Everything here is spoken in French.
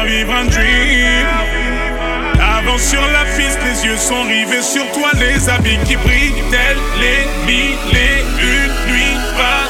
faire vivre un dream. Avant sur la fille, les yeux sont rivés sur toi, les habits qui brillent, tels les mille et une nuits.